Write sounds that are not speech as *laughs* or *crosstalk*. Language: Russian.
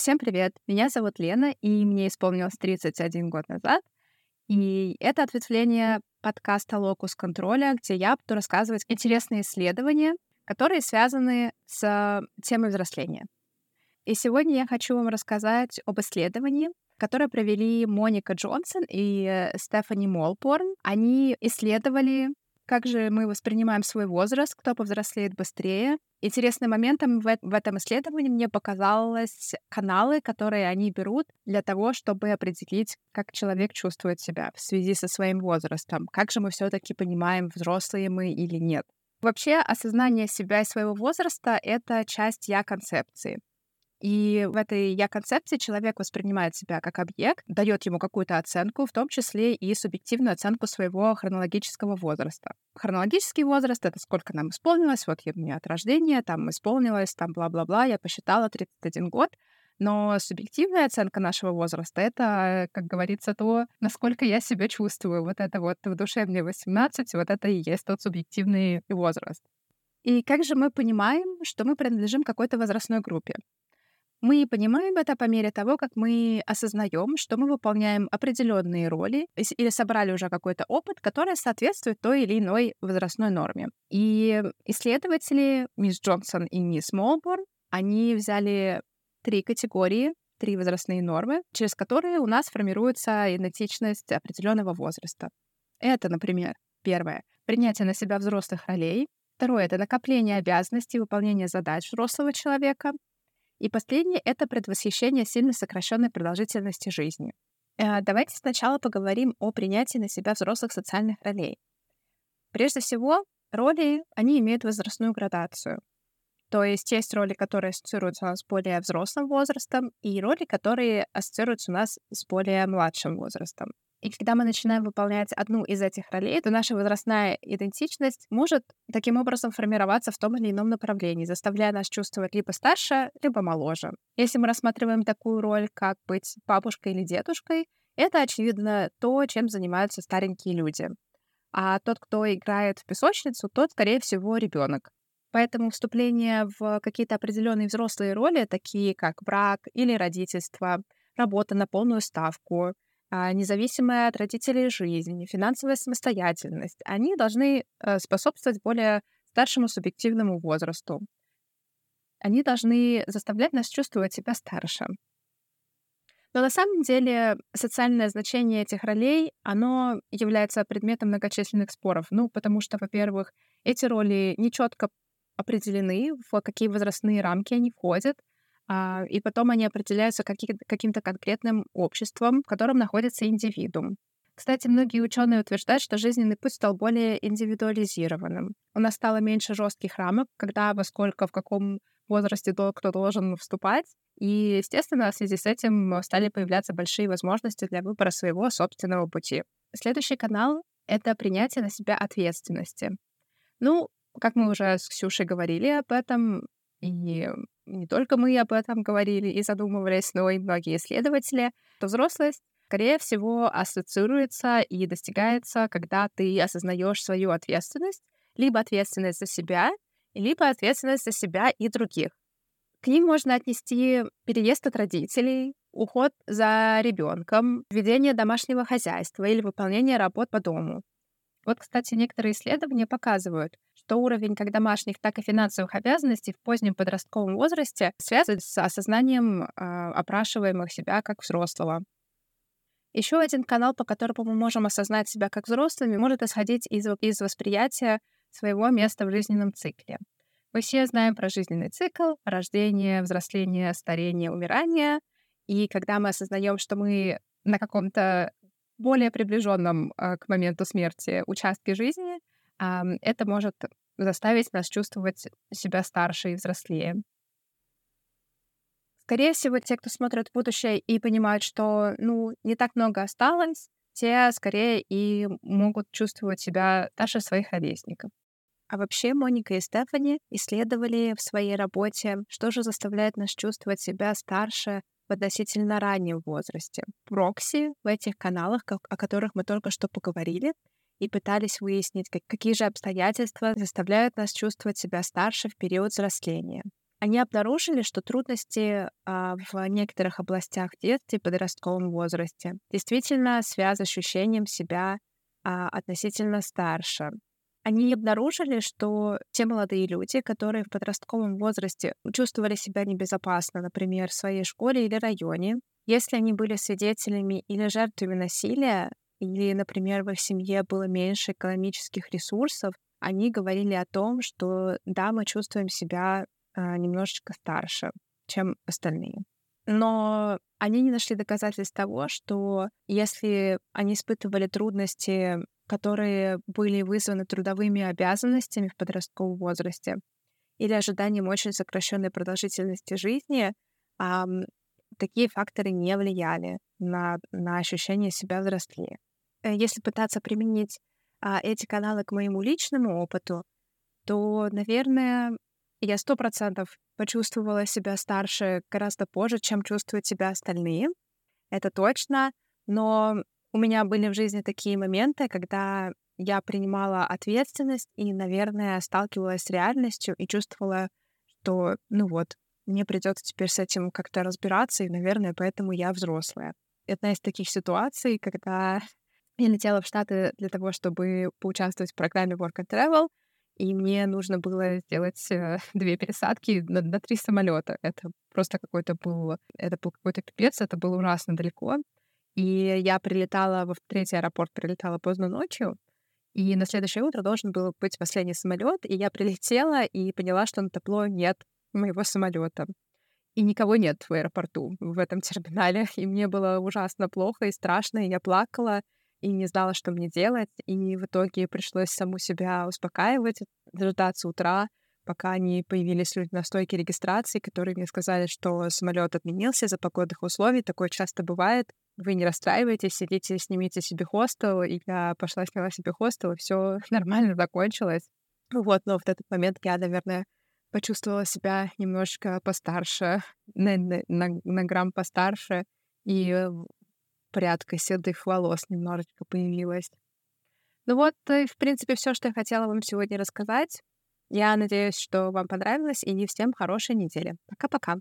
Всем привет! Меня зовут Лена, и мне исполнилось 31 год назад. И это ответвление подкаста «Локус контроля», где я буду рассказывать интересные исследования, которые связаны с темой взросления. И сегодня я хочу вам рассказать об исследовании, которое провели Моника Джонсон и Стефани Молпорн. Они исследовали как же мы воспринимаем свой возраст, кто повзрослеет быстрее. Интересным моментом в, в этом исследовании мне показалось каналы, которые они берут для того, чтобы определить, как человек чувствует себя в связи со своим возрастом. Как же мы все-таки понимаем, взрослые мы или нет. Вообще, осознание себя и своего возраста — это часть я-концепции. И в этой я-концепции человек воспринимает себя как объект, дает ему какую-то оценку, в том числе и субъективную оценку своего хронологического возраста. Хронологический возраст — это сколько нам исполнилось, вот я, меня от рождения, там исполнилось, там бла-бла-бла, я посчитала 31 год, но субъективная оценка нашего возраста — это, как говорится, то, насколько я себя чувствую. Вот это вот в душе мне 18, вот это и есть тот субъективный возраст. И как же мы понимаем, что мы принадлежим какой-то возрастной группе? Мы понимаем это по мере того, как мы осознаем, что мы выполняем определенные роли или собрали уже какой-то опыт, который соответствует той или иной возрастной норме. И исследователи мисс Джонсон и мисс Молборн, они взяли три категории, три возрастные нормы, через которые у нас формируется идентичность определенного возраста. Это, например, первое — принятие на себя взрослых ролей, Второе — это накопление обязанностей, выполнение задач взрослого человека. И последнее — это предвосхищение сильно сокращенной продолжительности жизни. Э, давайте сначала поговорим о принятии на себя взрослых социальных ролей. Прежде всего, роли, они имеют возрастную градацию. То есть есть роли, которые ассоциируются у нас с более взрослым возрастом, и роли, которые ассоциируются у нас с более младшим возрастом. И когда мы начинаем выполнять одну из этих ролей, то наша возрастная идентичность может таким образом формироваться в том или ином направлении, заставляя нас чувствовать либо старше, либо моложе. Если мы рассматриваем такую роль, как быть бабушкой или дедушкой, это, очевидно, то, чем занимаются старенькие люди. А тот, кто играет в песочницу, тот, скорее всего, ребенок. Поэтому вступление в какие-то определенные взрослые роли, такие как брак или родительство, работа на полную ставку, независимая от родителей жизнь, финансовая самостоятельность, они должны э, способствовать более старшему субъективному возрасту. Они должны заставлять нас чувствовать себя старше. Но на самом деле социальное значение этих ролей, оно является предметом многочисленных споров. Ну, потому что, во-первых, эти роли нечетко определены, в какие возрастные рамки они входят. А, и потом они определяются каким-то конкретным обществом, в котором находится индивидуум. Кстати, многие ученые утверждают, что жизненный путь стал более индивидуализированным. У нас стало меньше жестких рамок, когда, во сколько, в каком возрасте кто должен вступать. И, естественно, в связи с этим стали появляться большие возможности для выбора своего собственного пути. Следующий канал — это принятие на себя ответственности. Ну, как мы уже с Ксюшей говорили об этом, и не только мы об этом говорили и задумывались, но и многие исследователи, то взрослость, скорее всего, ассоциируется и достигается, когда ты осознаешь свою ответственность, либо ответственность за себя, либо ответственность за себя и других. К ним можно отнести переезд от родителей, уход за ребенком, ведение домашнего хозяйства или выполнение работ по дому. Вот, кстати, некоторые исследования показывают, что уровень как домашних, так и финансовых обязанностей в позднем подростковом возрасте связан с осознанием э, опрашиваемых себя как взрослого. Еще один канал, по которому мы можем осознать себя как взрослыми, может исходить из, из восприятия своего места в жизненном цикле. Мы все знаем про жизненный цикл, рождение, взросление, старение, умирание. И когда мы осознаем, что мы на каком-то более приближенном э, к моменту смерти участке жизни, это может заставить нас чувствовать себя старше и взрослее. Скорее всего, те, кто смотрит в будущее и понимают, что ну, не так много осталось, те скорее и могут чувствовать себя старше своих ровесников. А вообще Моника и Стефани исследовали в своей работе, что же заставляет нас чувствовать себя старше в относительно раннем возрасте. Прокси в этих каналах, о которых мы только что поговорили, и пытались выяснить, как, какие же обстоятельства заставляют нас чувствовать себя старше в период взросления. они обнаружили, что трудности а, в некоторых областях в детстве и подростковом возрасте действительно связаны с ощущением себя а, относительно старше. Они обнаружили, что те молодые люди, которые в подростковом возрасте чувствовали себя небезопасно, например, в своей школе или районе, если они были свидетелями или жертвами насилия, или, например, в их семье было меньше экономических ресурсов, они говорили о том, что да, мы чувствуем себя а, немножечко старше, чем остальные. Но они не нашли доказательств того, что если они испытывали трудности, которые были вызваны трудовыми обязанностями в подростковом возрасте или ожиданием очень сокращенной продолжительности жизни, такие факторы не влияли на, на ощущение себя взрослее. Э, если пытаться применить а, эти каналы к моему личному опыту, то, наверное, я сто процентов почувствовала себя старше гораздо позже, чем чувствуют себя остальные. Это точно. Но у меня были в жизни такие моменты, когда я принимала ответственность и, наверное, сталкивалась с реальностью и чувствовала, что, ну вот, мне придется теперь с этим как-то разбираться, и, наверное, поэтому я взрослая. Одна из таких ситуаций, когда *laughs* я летела в Штаты для того, чтобы поучаствовать в программе Work and Travel, и мне нужно было сделать э, *laughs* две пересадки на, на три самолета. Это просто какой-то был, это был какой-то пипец, это было ужасно далеко. И я прилетала в третий аэропорт, прилетала поздно ночью, и на следующее утро должен был быть последний самолет, и я прилетела и поняла, что на табло нет моего самолета. И никого нет в аэропорту, в этом терминале. И мне было ужасно плохо и страшно, и я плакала и не знала, что мне делать. И в итоге пришлось саму себя успокаивать, дождаться утра, пока не появились люди на стойке регистрации, которые мне сказали, что самолет отменился из-за погодных условий. Такое часто бывает. Вы не расстраивайтесь, сидите, снимите себе хостел. И я пошла, сняла себе хостел, и все *laughs* нормально закончилось. Вот, но в этот момент я, наверное, почувствовала себя немножко постарше, *laughs* на, на, на, на грамм постарше. И порядка седых волос немножечко появилась. Ну вот, э, в принципе, все, что я хотела вам сегодня рассказать. Я надеюсь, что вам понравилось, и всем хорошей недели. Пока-пока.